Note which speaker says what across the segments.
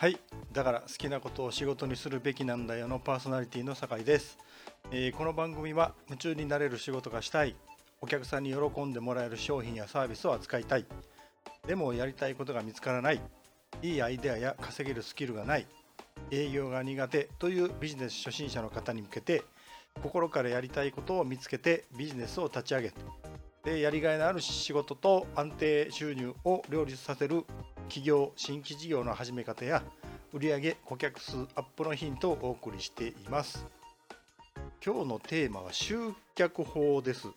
Speaker 1: はい。だから好きなことを仕事にするべきなんだよのパーソナリティの酒井です、えーこの番組は夢中になれる仕事がしたい。お客さんに喜んでもらえる商品やサービスを扱いたい。でもやりたいことが見つからない。いいアイデアや稼げるスキルがない。営業が苦手というビジネス初心者の方に向けて心からやりたいことを見つけてビジネスを立ち上げでやりがいのある仕事と安定収入を両立させる企業新規事業の始め方や売上顧客数アップのヒントをお送りしています。今日のテーマは集客法です。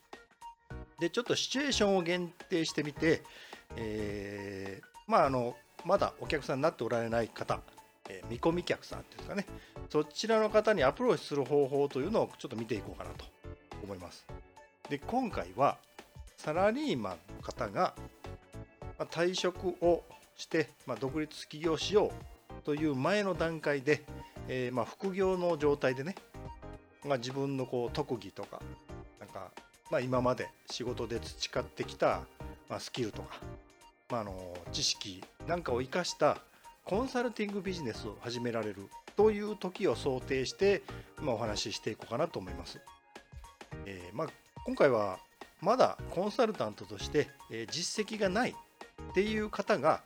Speaker 1: でちょっとシチュエーションを限定してみて、えーまああのまだお客さんになっておられない方、えー見込み客さんですかね。そちらの方にアプローチする方法というのをちょっと見ていこうかなと思います。で今回はサラリーマンの方が退職をして、まあ、独立起業しようという前の段階で、えーまあ副業の状態でね、まあ、自分のこう特技とかなんか、まあ、今まで仕事で培ってきた、ま、スキルとか、まあ、の知識なんかを生かしたコンサルティングビジネスを始められるという時を想定して、ま、お話ししていこうかなと思います。えーま、今回はまだコンサルタントとして、実績がないっていう方が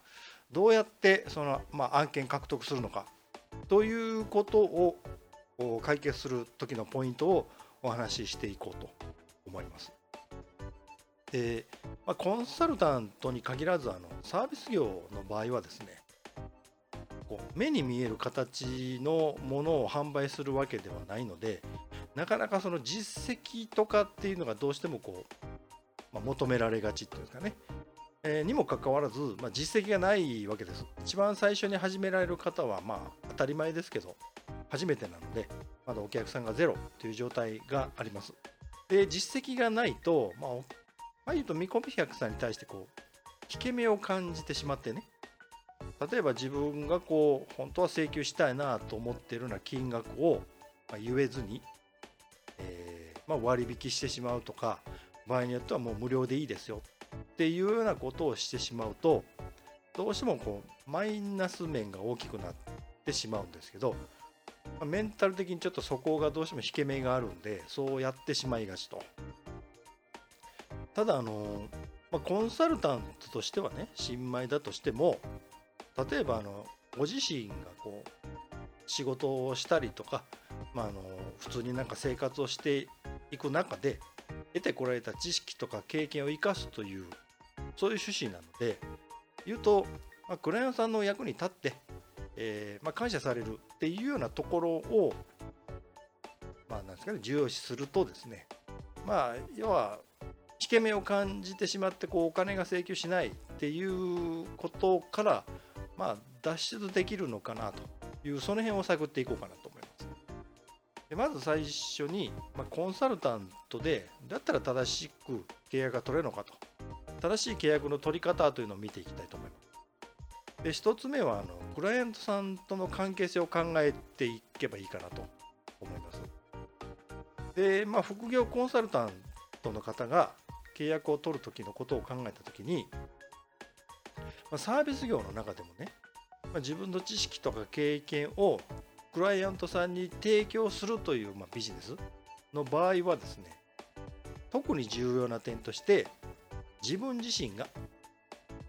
Speaker 1: どうやってその、まあ、案件獲得するのかということを解決する時のポイントをお話ししていこうと思います。でまあ、コンサルタントに限らずあのサービス業の場合はですねこう目に見える形のものを販売するわけではないのでなかなかその実績とかっていうのがどうしてもこう、まあ、求められがちっていうかね、にもかかわらず、まあ、実績がないわけです。一番最初に始められる方はまあ当たり前ですけど初めてなのでまだお客さんがゼロという状態があります。で実績がないと、まあ、まあ言うと見込み客さんに対してこう引け目を感じてしまってね。例えば自分がこう本当は請求したいなと思ってるような金額をまあ言えずに、えーまあ、割引してしまうとか場合によってはもう無料でいいですよ。っていうようなことをしてしまうとどうしてもこうマイナス面が大きくなってしまうんですけど、メンタル的にちょっとそこがどうしても引け目があるんでそうやってしまいがちと。ただあの、ま、コンサルタントとしてはね新米だとしても例えばあのご自身がこう仕事をしたりとか、まあ、あの普通になんか生活をしていく中で得てこられた知識とか経験を生かすというそういう趣旨なので言うと、まあ、クライアントさんの役に立って、えーまあ、感謝されるっていうようなところを、まあ、なんですかね重要視するとですねまあ要は引け目を感じてしまってこうお金が請求しないっていうことから、まあ、脱出できるのかなというその辺を探っていこうかなと思います。でまず最初に、まあ、コンサルタントでだったら正しく契約が取れるのかと正しい契約の取り方というのを見ていきたいと思います。で1つ目はあのクライアントさんとの関係性を考えていけばいいかなと思います。で、まあ、副業コンサルタントの方が契約を取る時のことを考えた時に、まあ、サービス業の中でもね、まあ、自分の知識とか経験をクライアントさんに提供するという、まあ、ビジネスの場合はですね特に重要な点として自分自身が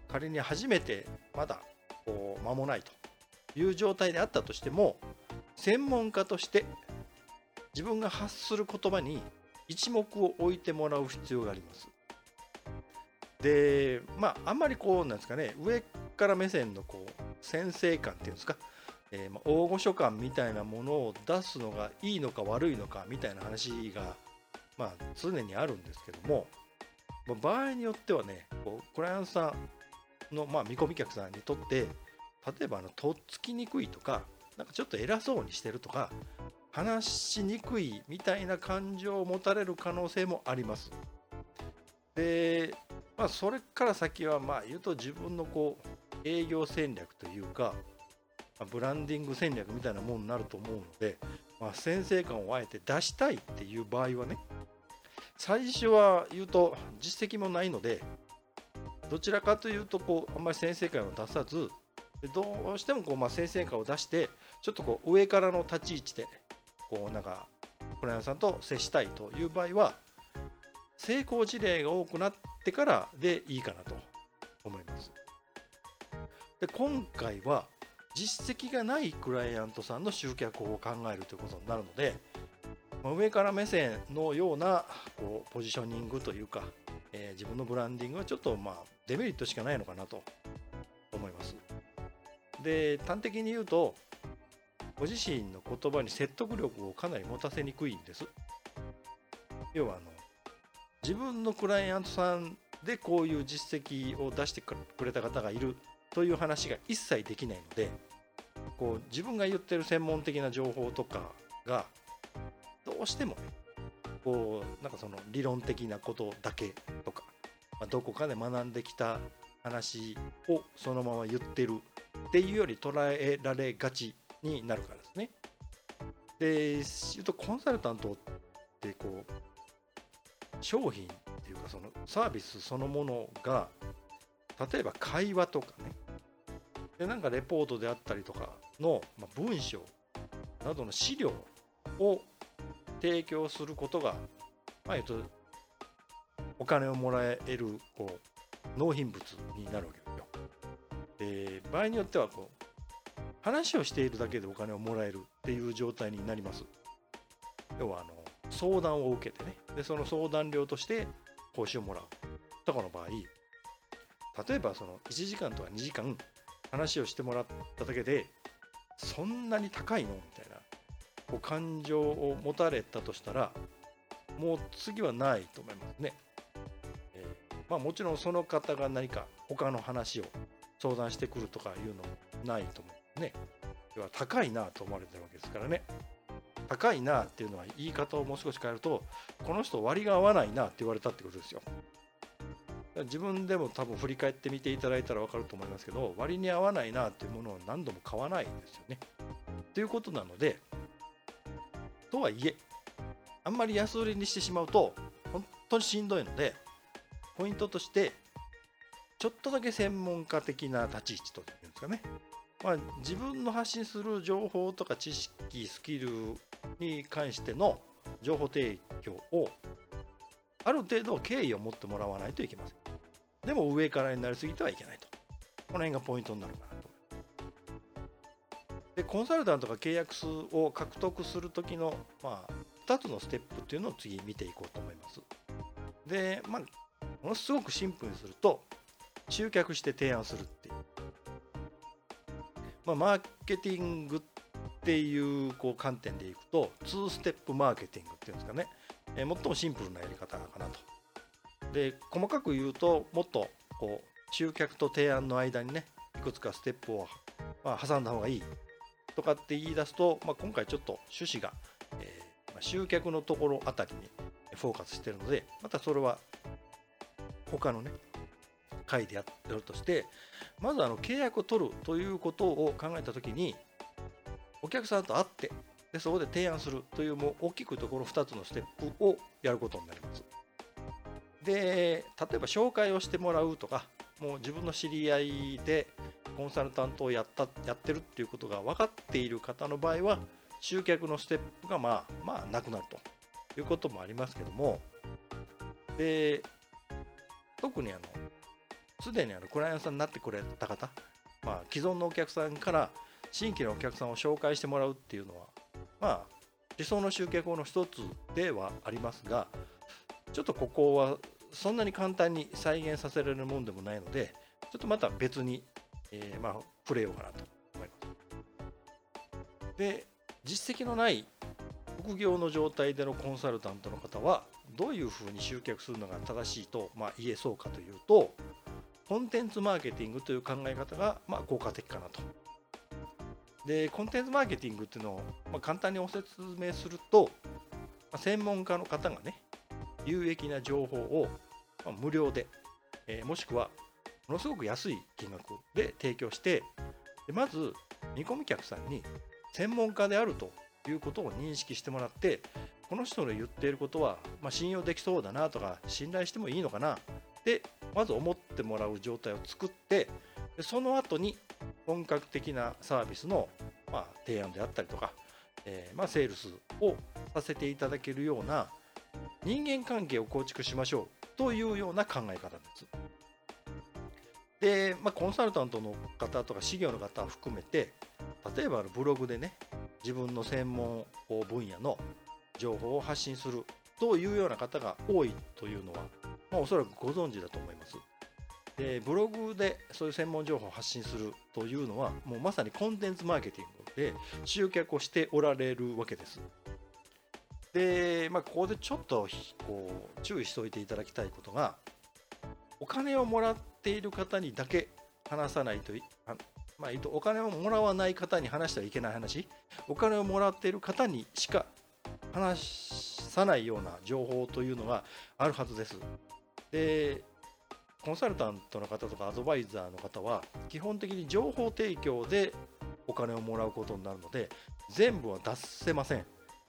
Speaker 1: 仮に初めてまだこう間もないという状態であったとしても専門家として自分が発する言葉に一目を置いてもらう必要があります。でまああんまりこうなんですかね上から目線のこう先生感っていうんですか、えーまあ大御所感みたいなものを出すのがいいのか悪いのかみたいな話が、まあ、常にあるんですけども、まあ場合によってはねこうクライアントさんの、まあ、見込み客さんにとって例えばあのとっつきにくいとかなんかちょっと偉そうにしてるとか話しにくいみたいな感情を持たれる可能性もあります。で、まあ、それから先はまあ言うと自分のこう営業戦略というか、まあブランディング戦略みたいなものになると思うので、まあ、先生感をあえて出したいっていう場合はね最初は言うと実績もないのでどちらかというとこうあんまり先生感を出さずどうしてもこうまあ先生感を出してちょっとこう上からの立ち位置でこうなんかクライアントさんと接したいという場合は成功事例が多くなってからでいいかなと思います。で今回は実績がないクライアントさんの集客法を考えるということになるので上から目線のようなこうポジショニングというか、えー、自分のブランディングはちょっとまあデメリットしかないのかなと思います。で端的に言うとご自身の言葉に説得力をかなり持たせにくいんです。要はあの自分のクライアントさんでこういう実績を出してくれた方がいるという話が一切できないのでこう自分が言ってる専門的な情報とかがどうしてもねこうなんかその理論的なことだけとか、まあ、どこかで学んできた話をそのまま言ってるっていうより捉えられがちになるからですね。で言うとコンサルタントってこう商品っていうかそのサービスそのものが例えば会話とかねでなんかレポートであったりとかの、まあ、文章などの資料を提供することが、まあ、えっと、お金をもらえるこう納品物になるわけですよ。で場合によってはこう話をしているだけでお金をもらえるっていう状態になります。要はあの相談を受けてねでその相談料として報酬をもらうとかの場合例えばその1時間とか2時間話をしてもらっただけでそんなに高いの？みたいなこう感情を持たれたとしたらもう次はないと思いますね。えー、まあ、もちろんその方が何か他の話を相談してくるとかいうのもないと思うね。要は高いなと思われてるわけですからね。高いなっていうのは言い方をもう少し変えるとこの人割が合わないなって言われたってことですよ。自分でも多分振り返ってみていただいたら分かると思いますけど割に合わないなっていうものを何度も買わないんですよね。ということなのでとはいえあんまり安売りにしてしまうと本当にしんどいのでポイントとしてちょっとだけ専門家的な立ち位置というんですかね、まあ、自分の発信する情報とか知識スキルに関しての情報提供をある程度敬意を持ってもらわないといけません。でも上からになりすぎてはいけないと。この辺がポイントになるかな。でコンサルタントが契約数を獲得する時の、まあ、2つのステップっていうのを次見ていこうと思います。でまあものすごくシンプルにすると集客して提案するっていう、まあ、マーケティングっていうこう観点でいくと2ステップマーケティングっていうんですかね、えー、最もシンプルなやり方かなと。で細かく言うともっとこう集客と提案の間にねいくつかステップを、まあ、挟んだ方がいい。とかって言い出すと、まあ、今回ちょっと趣旨が、えー、まあ、集客のところあたりにフォーカスしてるのでまたそれは他のね回でやってるとしてまずあの契約を取るということを考えた時にお客さんと会ってでそこで提案するというもう大きくところ2つのステップをやることになります。で例えば紹介をしてもらうとかもう自分の知り合いでコンサルタントをやったやってるっていうことが分かっている方の場合は集客のステップがまあまあなくなるということもありますけども。で特にあのすでにあのクライアントさんになってくれた方、まあ、既存のお客さんから新規のお客さんを紹介してもらうっていうのはまあ理想の集客の一つではありますがちょっとここはそんなに簡単に再現させられるもんでもないのでちょっとまた別に、えー、まあ触れようかなと思います。で実績のない副業の状態でのコンサルタントの方はどういうふうに集客するのが正しいと、まあ、言えそうかというとコンテンツマーケティングという考え方が、まあ、効果的かなと。でコンテンツマーケティングっていうのを、まあ、簡単にお説明すると、まあ、専門家の方がね有益な情報を無料で、えー、もしくはものすごく安い金額で提供してでまず見込み客さんに専門家であるということを認識してもらってこの人の言っていることは、まあ、信用できそうだなとか信頼してもいいのかなでまず思ってもらう状態を作ってでその後に本格的なサービスの、まあ、提案であったりとか、えー、まあ、セールスをさせていただけるような人間関係を構築しましょうというような考え方です。で、まあ、コンサルタントの方とか事業の方を含めて例えばブログでね自分の専門分野の情報を発信するというような方が多いというのは、まあ、おそらくご存知だと思います。でブログでそういう専門情報を発信するというのはもうまさにコンテンツマーケティングで集客をしておられるわけです。で、まあ、ここでちょっとこう注意しておいていただきたいことがお金をもらっている方にだけ話さないといまあ、お金をもらわない方に話してはいけない話。お金をもらっている方にしか話さないような情報というのがあるはずです。でコンサルタントの方とかアドバイザーの方は基本的に情報提供でお金をもらうことになるので全部は出せません。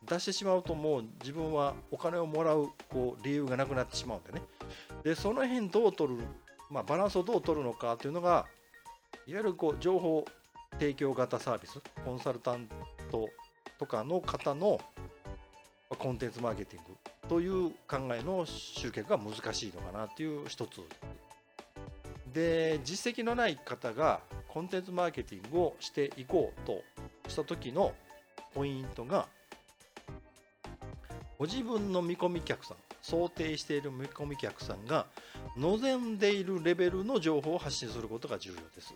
Speaker 1: 出してしまうともう自分はお金をもらうこう理由がなくなってしまうんでね。でその辺どう取る、まあ、バランスをどう取るのかというのがいわゆるこう情報提供型サービスコンサルタントとかの方のコンテンツマーケティングという考えの集客が難しいのかなっていう一つ。で実績のない方がコンテンツマーケティングをしていこうとした時のポイントがご自分の見込み客さん想定している見込み客さんが望んでいるレベルの情報を発信することが重要です。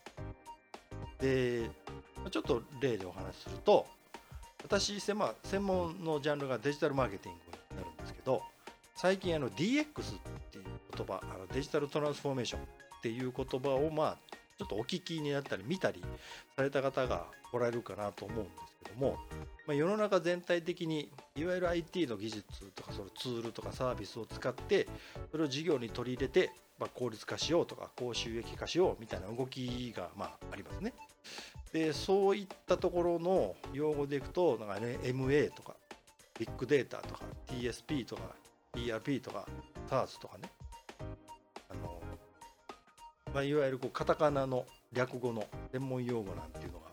Speaker 1: でちょっと例でお話しすると私、専門のジャンルがデジタルマーケティングになるんですけど最近あの DX っていう言葉あのデジタルトランスフォーメーションっていう言葉をまあちょっとお聞きになったり見たりされた方がおられるかなと思うんですども、まあ、世の中全体的にいわゆる IT の技術とかそのツールとかサービスを使ってそれを事業に取り入れて、まあ効率化しようとか高収益化しようみたいな動きがまあありますね。でそういったところの用語でいくとなんか、ね、MA とかビッグデータとか TSP とか ERP とか SARS とかねあの、まあ、いわゆるこうカタカナの略語の専門用語なんていうのが、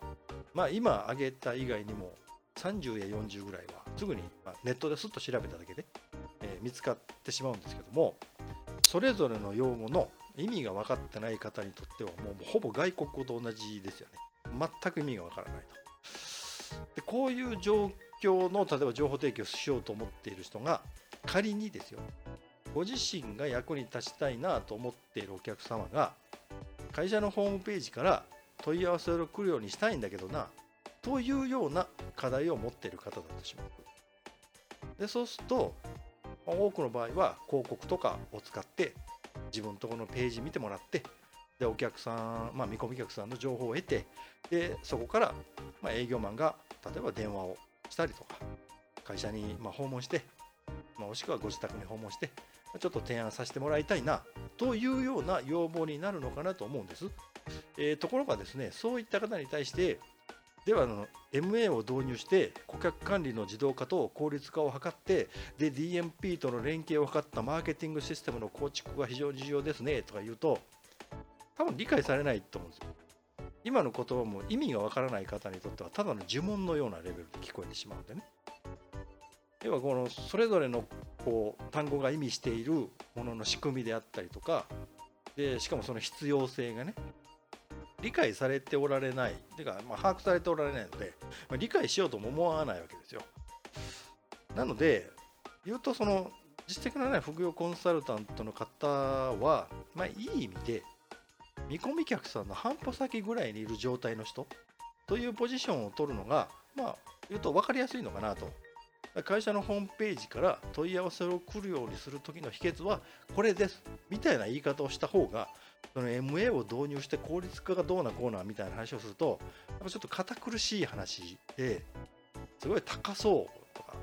Speaker 1: まあ、今挙げた以外にも30や40ぐらいはすぐにネットですっと調べただけで、えー、見つかってしまうんですけどもそれぞれの用語の意味が分かってない方にとってはもうほぼ外国語と同じですよね。全く意味がわからないとでこういう状況の例えば情報提供しようと思っている人が仮にですよご自身が役に立ちたいなと思っているお客様が会社のホームページから問い合わせを来るようにしたいんだけどなというような課題を持っている方だとしますでそうすると多くの場合は広告とかを使って自分のとこのページ見てもらってでお客さん、まあ、見込み客さんの情報を得てでそこから、ま、営業マンが例えば電話をしたりとか会社にま訪問して、ま、もしくはご自宅に訪問してちょっと提案させてもらいたいなというような要望になるのかなと思うんです。えー、ところがですねそういった方に対してではあの MA を導入して顧客管理の自動化と効率化を図ってで DMP との連携を図ったマーケティングシステムの構築が非常に重要ですねとか言うと多分理解されないと思うんですよ。今の言葉も意味がわからない方にとってはただの呪文のようなレベルで聞こえてしまうんでね。要はこのそれぞれのこう単語が意味しているものの仕組みであったりとかでしかもその必要性がね理解されておられないてか、まあ、把握されておられないので、まあ、理解しようとも思わないわけですよ。なので言うとその実績のない副業コンサルタントの方は、まあ、いい意味で見込み客さんの半歩先ぐらいにいる状態の人というポジションを取るのが、まあ、言うと分かりやすいのかなと。会社のホームページから問い合わせを来るようにする時の秘訣はこれです。みたいな言い方をした方がその MA を導入して効率化がどうなこうなみたいな話をするとやっぱちょっと堅苦しい話ですごい高そうとか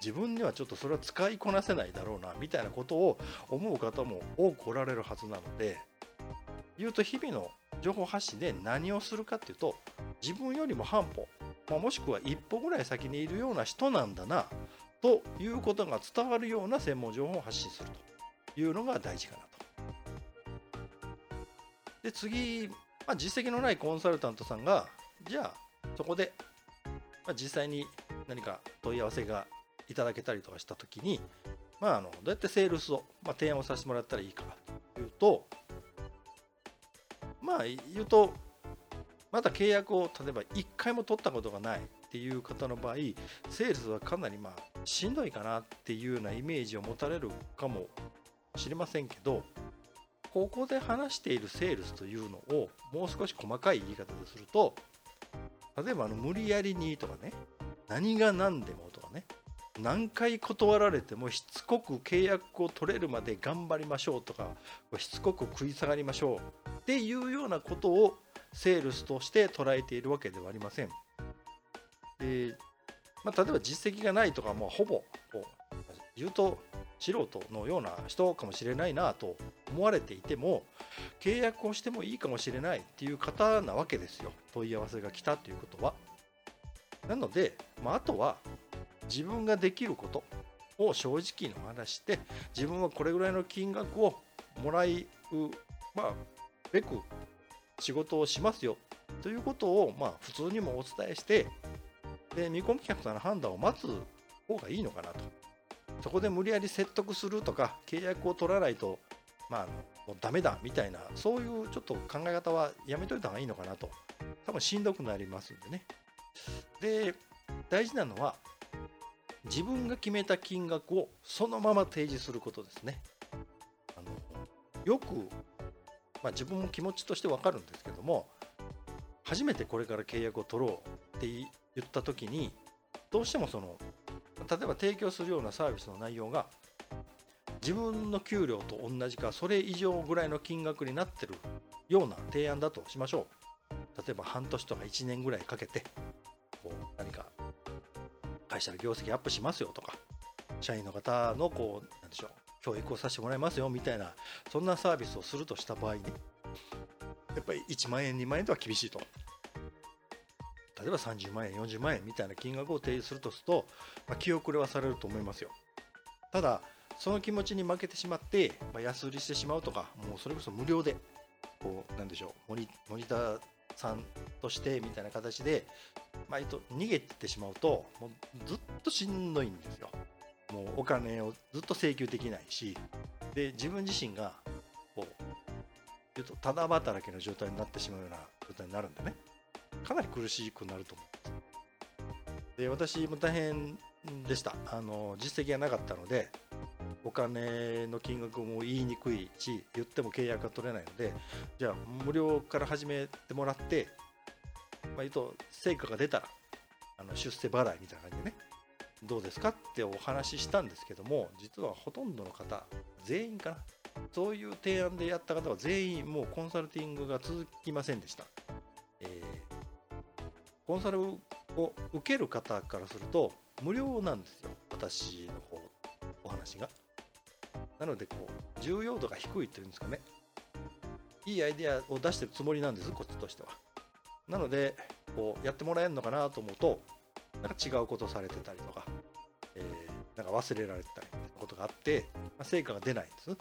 Speaker 1: 自分にはちょっとそれは使いこなせないだろうなみたいなことを思う方も多くおられるはずなので言うと日々の情報発信で何をするかっていうと自分よりも半歩、まあ、もしくは一歩ぐらい先にいるような人なんだなということが伝わるような専門情報を発信するというのが大事かなと。で次まあ、実績のないコンサルタントさんがじゃあそこで、まあ、実際に何か問い合わせがいただけたりとかした時に、まあ、あのどうやってセールスを、まあ、提案をさせてもらったらいいかというとまあ言うとまだ契約を例えば1回も取ったことがないっていう方の場合セールスはかなりまあしんどいかなっていうようなイメージを持たれるかもしれませんけどここで話しているセールスというのをもう少し細かい言い方ですると例えばあの無理やりにとかね何が何でもとかね何回断られてもしつこく契約を取れるまで頑張りましょうとかしつこく食い下がりましょうっていうようなことをセールスとして捉えているわけではありません。でまあ、例えば実績がないとかもうほぼ言うと素人のような人かもしれないなと思われていても契約をしてもいいかもしれないっていう方なわけですよ問い合わせが来たということは。なので、まあ、あとは自分ができることを正直の話して自分はこれぐらいの金額をもらうまあべく仕事をしますよということをまあ普通にもお伝えしてで見込み客さんの判断を待つ方がいいのかなと。そこで無理やり説得するとか契約を取らないとまあもうダメだみたいなそういうちょっと考え方はやめといた方がいいのかなと。多分しんどくなりますんでね。で大事なのは自分が決めた金額をそのまま提示することですね。あのよく、まあ、自分も気持ちとして分かるんですけども初めてこれから契約を取ろうって言った時にどうしてもその例えば提供するようなサービスの内容が自分の給料と同じかそれ以上ぐらいの金額になってるような提案だとしましょう。例えば半年とか1年ぐらいかけてこう何か会社の業績アップしますよとか社員の方のこうなんでしょう教育をさせてもらいますよみたいなそんなサービスをするとした場合にやっぱり1万円2万円とは厳しいと。例えば30万円40万円みたいな金額を提示するとすると、まあ、気遅れはされると思いますよ。ただその気持ちに負けてしまって、まあ、安売りしてしまうとかもうそれこそ無料でこうなんでしょうモニモニターさんとしてみたいな形で、まあ、逃げてしまうともうずっとしんどいんですよ。もうお金をずっと請求できないしで自分自身がこう言うとただ働きの状態になってしまうような状態になるんでね。かなり苦しくなると思うんですで私も大変でした。あの実績がなかったのでお金の金額も言いにくいし言っても契約が取れないのでじゃあ無料から始めてもらって、まあ、言うと成果が出たらあの出世払いみたいな感じでね。どうですかってお話ししたんですけども実はほとんどの方全員かな。そういう提案でやった方は全員もうコンサルティングが続きませんでした、えー、コンサルを受ける方からすると無料なんですよ。私の方お話が。なのでこう重要度が低いというんですかね。いいアイデアを出してるつもりなんですこっちとしては。なのでこうやってもらえるのかなと思うとなんか違うことされてたりとか、なんか忘れられたりことがあって、まあ、成果が出ないんです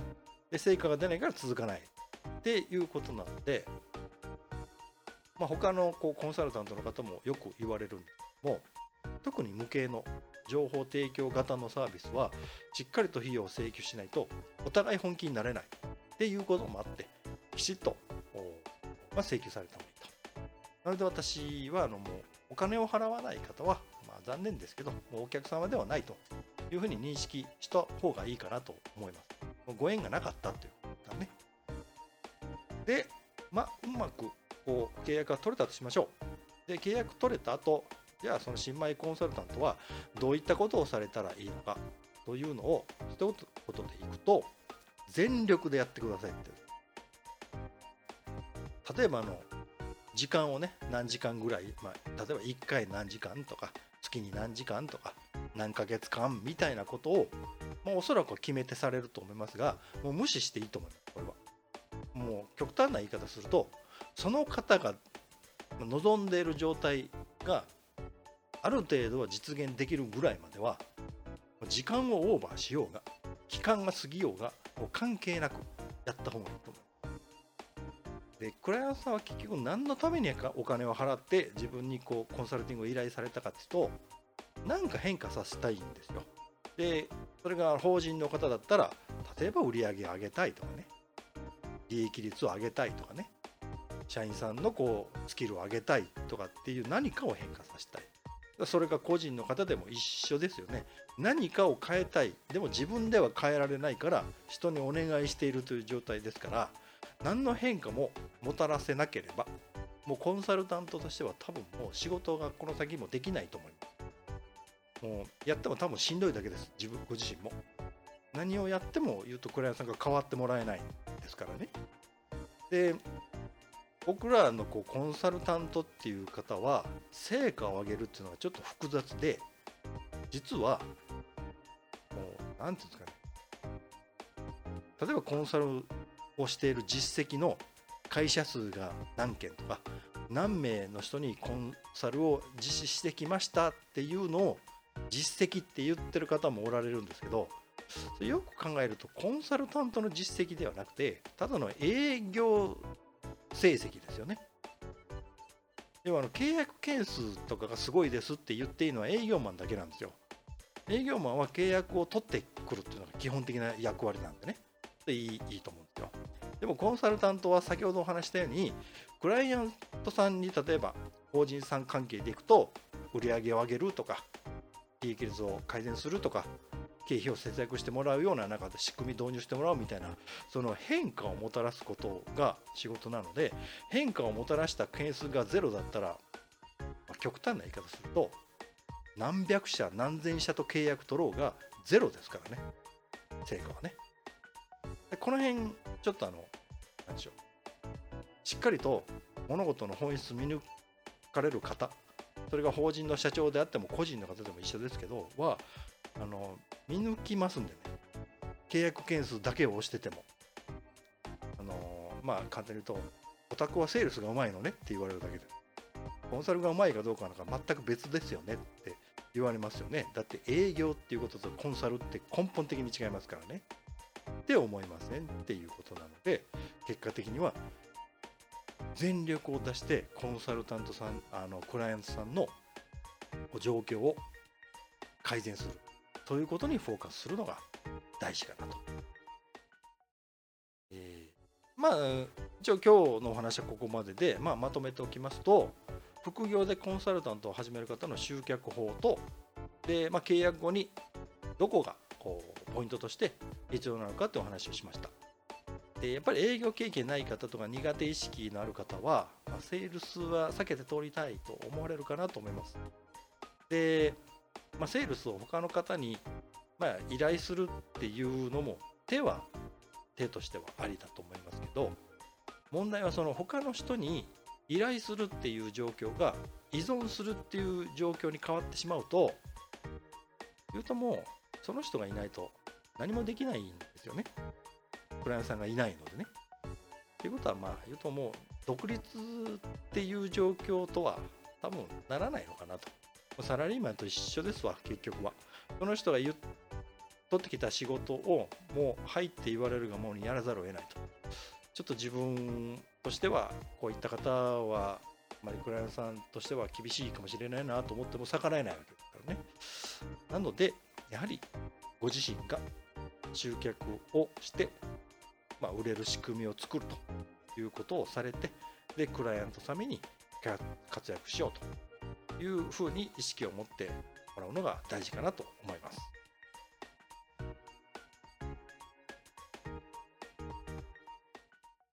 Speaker 1: で成果が出ないから続かないっていうことなので、まあ、他のこうコンサルタントの方もよく言われるんですけども特に無形の情報提供型のサービスはしっかりと費用を請求しないとお互い本気になれないっていうこともあってきちっと、まあ、請求された方がいいと。なので私はあのもうお金を払わない方は、まあ、残念ですけどもうお客様ではないというふうに認識した方がいいかなと思います。ご縁がなかったということだね。で、まあ、うまくこう契約が取れたとしましょう。で、契約取れた後、じゃあその新米コンサルタントはどういったことをされたらいいのかというのを一言でいくと全力でやってくださいって例えばあの時間をね何時間ぐらい、まあ、例えば1回何時間とか月に何時間とか何ヶ月間みたいなことを、まあ、おそらくは決めてされると思いますがもう無視していいと思いますこれは。もう極端な言い方するとその方が望んでいる状態がある程度は実現できるぐらいまでは時間をオーバーしようが期間が過ぎようがもう関係なくやった方がいいと思うでクライアントさんは結局何のためにお金を払って自分にこうコンサルティングを依頼されたかっていうと何か変化させたいんですよ。でそれが法人の方だったら例えば売り上げ上げたいとかね。利益率を上げたいとかね。社員さんのこうスキルを上げたいとかっていう何かを変化させたい。それが個人の方でも一緒ですよね。何かを変えたい。でも自分では変えられないから人にお願いしているという状態ですから何の変化ももたらせなければもうコンサルタントとしては多分もう仕事がこの先もできないと思います。もうやっても多分しんどいだけです。自分ご自身も。何をやっても言うとクライアントさんが変わってもらえないですからね。で僕らのこうコンサルタントっていう方は成果を上げるっていうのがちょっと複雑で実はもう何て言うんですかね。例えばコンサルをしている実績の会社数が何件とか何名の人にコンサルを実施してきましたっていうのを実績って言ってる方もおられるんですけどよく考えるとコンサルタントの実績ではなくてただの営業成績ですよね。要はあの契約件数とかがすごいですって言っていいのは営業マンだけなんですよ。営業マンは契約を取ってくるっていうのが基本的な役割なんでね。でいいいいと思うんですよ。でもコンサルタントは先ほどお話したようにクライアントさんに例えば法人さん関係でいくと売り上げを上げるとか利益率を改善するとか経費を節約してもらうような中で仕組み導入してもらうみたいなその変化をもたらすことが仕事なので変化をもたらした件数がゼロだったら、ま、極端な言い方すると何百社何千社と契約取ろうがゼロですからね。成果はね。でこの辺ちょっとあの何でしょう。しっかりと物事の本質見抜かれる方それが法人の社長であっても個人の方でも一緒ですけどはあの見抜きますんでね。契約件数だけを押してても。あのまあ簡単に言うとオタクはセールスがうまいのねって言われるだけで。コンサルがうまいかどうかなんか全く別ですよねって言われますよね。だって営業っていうこととコンサルって根本的に違いますからね。って思いますねっていうことなので結果的には全力を出してコンサルタントさんあのクライアントさんの状況を改善するということにフォーカスするのが大事かなと。えー、まあ一応今日のお話はここまでで、まあ、まとめておきますと副業でコンサルタントを始める方の集客法とで、まあ、契約後にどこがこうポイントとして必要なのかってお話をしました。でやっぱり営業経験ない方とか苦手意識のある方は、まあ、セールスは避けて通りたいと思われるかなと思います。でまあ、セールスを他の方に、まあ、依頼するっていうのも手は手としてはありだと思いますけど問題はその他の人に依頼するっていう状況が依存するっていう状況に変わってしまうと言うともうその人がいないと何もできないんですよねクライアントさんがいないのでね。ということはまあ言うともう独立っていう状況とは多分ならないのかなと。サラリーマンと一緒ですわ結局は。その人が言取ってきた仕事をもう入って言われるがものにやらざるを得ないと。ちょっと自分としてはこういった方はマリクライアンさんとしては厳しいかもしれないなと思っても逆らえないわけですからね。なのでやはりご自身が集客をして、まあ、売れる仕組みを作るということをされてでクライアント様に活躍しようというふうに意識を持ってもらうのが大事かなと。